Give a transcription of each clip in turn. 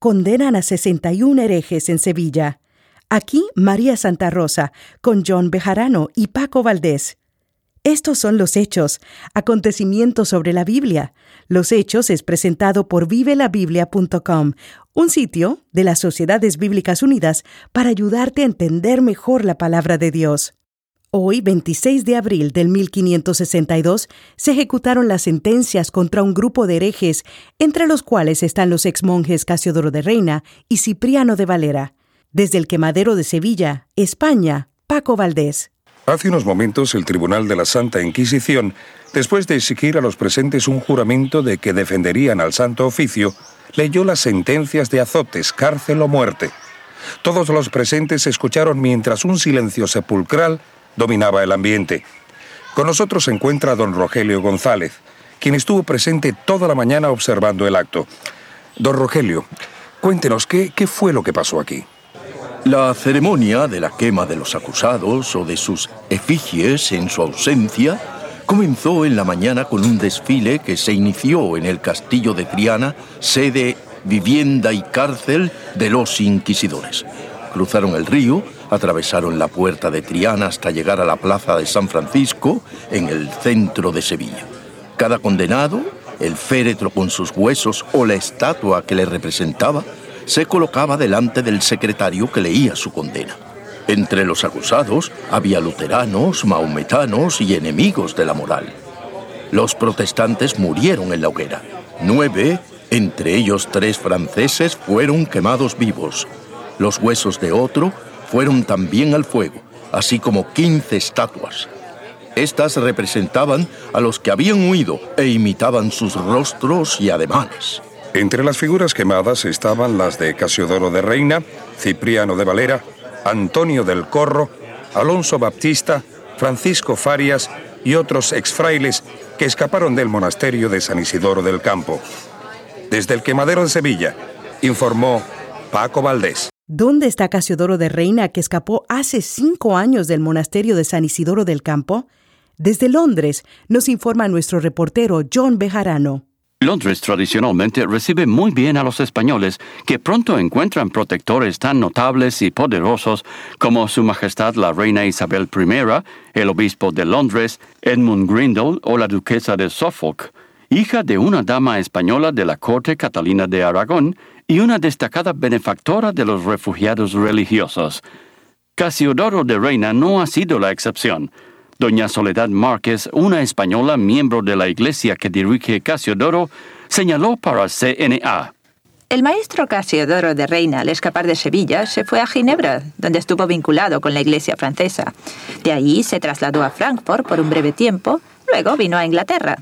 condenan a 61 herejes en Sevilla. Aquí María Santa Rosa, con John Bejarano y Paco Valdés. Estos son los hechos, acontecimientos sobre la Biblia. Los hechos es presentado por vivelabiblia.com, un sitio de las Sociedades Bíblicas Unidas para ayudarte a entender mejor la palabra de Dios. Hoy, 26 de abril del 1562, se ejecutaron las sentencias contra un grupo de herejes, entre los cuales están los exmonjes Casiodoro de Reina y Cipriano de Valera. Desde el quemadero de Sevilla, España, Paco Valdés. Hace unos momentos el Tribunal de la Santa Inquisición, después de exigir a los presentes un juramento de que defenderían al Santo Oficio, leyó las sentencias de azotes, cárcel o muerte. Todos los presentes escucharon mientras un silencio sepulcral dominaba el ambiente. Con nosotros se encuentra don Rogelio González, quien estuvo presente toda la mañana observando el acto. Don Rogelio, cuéntenos qué, qué fue lo que pasó aquí. La ceremonia de la quema de los acusados o de sus efigies en su ausencia comenzó en la mañana con un desfile que se inició en el castillo de Triana, sede, vivienda y cárcel de los inquisidores. Cruzaron el río, atravesaron la puerta de Triana hasta llegar a la plaza de San Francisco, en el centro de Sevilla. Cada condenado, el féretro con sus huesos o la estatua que le representaba, se colocaba delante del secretario que leía su condena. Entre los acusados había luteranos, maometanos y enemigos de la moral. Los protestantes murieron en la hoguera. Nueve, entre ellos tres franceses, fueron quemados vivos. Los huesos de otro fueron también al fuego, así como quince estatuas. Estas representaban a los que habían huido e imitaban sus rostros y ademanes. Entre las figuras quemadas estaban las de Casiodoro de Reina, Cipriano de Valera, Antonio del Corro, Alonso Baptista, Francisco Farias y otros exfrailes que escaparon del monasterio de San Isidoro del Campo. Desde el quemadero de Sevilla, informó Paco Valdés. ¿Dónde está Casiodoro de Reina que escapó hace cinco años del monasterio de San Isidoro del Campo? Desde Londres nos informa nuestro reportero John Bejarano. Londres tradicionalmente recibe muy bien a los españoles, que pronto encuentran protectores tan notables y poderosos como Su Majestad la Reina Isabel I, el obispo de Londres, Edmund Grindle o la duquesa de Suffolk, hija de una dama española de la corte Catalina de Aragón y una destacada benefactora de los refugiados religiosos. Casiodoro de Reina no ha sido la excepción. Doña Soledad Márquez, una española miembro de la iglesia que dirige Casiodoro, señaló para CNA. El maestro Casiodoro de Reina, al escapar de Sevilla, se fue a Ginebra, donde estuvo vinculado con la iglesia francesa. De ahí se trasladó a Frankfurt por un breve tiempo, luego vino a Inglaterra.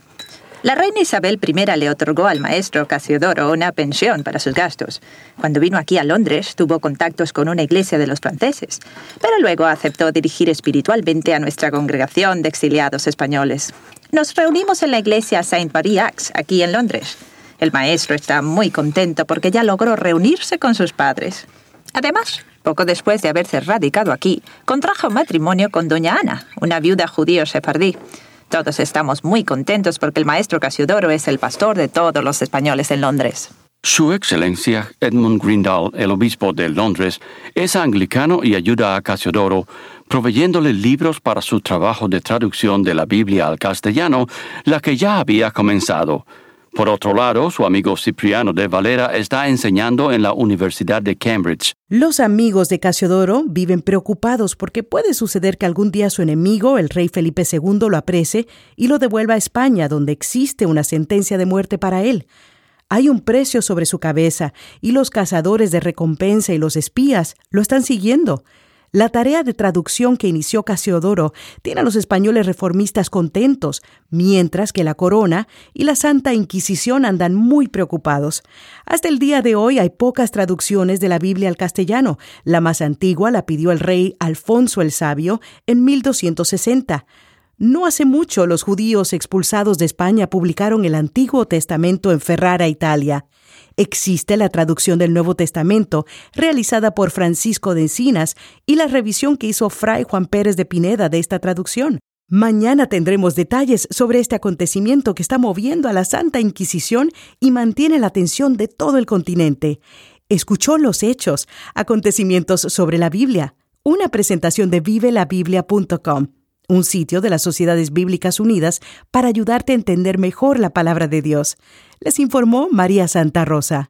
La reina Isabel I le otorgó al maestro Casiodoro una pensión para sus gastos. Cuando vino aquí a Londres tuvo contactos con una iglesia de los franceses, pero luego aceptó dirigir espiritualmente a nuestra congregación de exiliados españoles. Nos reunimos en la iglesia Saint Marie Axe, aquí en Londres. El maestro está muy contento porque ya logró reunirse con sus padres. Además, poco después de haberse radicado aquí, contrajo matrimonio con doña Ana, una viuda judío sefardí. Todos estamos muy contentos porque el maestro Casiodoro es el pastor de todos los españoles en Londres. Su Excelencia Edmund Grindal, el obispo de Londres, es anglicano y ayuda a Casiodoro, proveyéndole libros para su trabajo de traducción de la Biblia al castellano, la que ya había comenzado. Por otro lado, su amigo Cipriano de Valera está enseñando en la Universidad de Cambridge. Los amigos de Casiodoro viven preocupados porque puede suceder que algún día su enemigo, el rey Felipe II, lo aprese y lo devuelva a España, donde existe una sentencia de muerte para él. Hay un precio sobre su cabeza y los cazadores de recompensa y los espías lo están siguiendo. La tarea de traducción que inició Casiodoro tiene a los españoles reformistas contentos, mientras que la corona y la Santa Inquisición andan muy preocupados. Hasta el día de hoy hay pocas traducciones de la Biblia al castellano. La más antigua la pidió el rey Alfonso el Sabio en 1260. No hace mucho los judíos expulsados de España publicaron el Antiguo Testamento en Ferrara, Italia existe la traducción del Nuevo Testamento realizada por Francisco de Encinas y la revisión que hizo Fray Juan Pérez de Pineda de esta traducción. Mañana tendremos detalles sobre este acontecimiento que está moviendo a la Santa Inquisición y mantiene la atención de todo el continente. Escuchó los hechos, acontecimientos sobre la Biblia, una presentación de vivelabiblia.com, un sitio de las Sociedades Bíblicas Unidas para ayudarte a entender mejor la palabra de Dios. Les informó María Santa Rosa.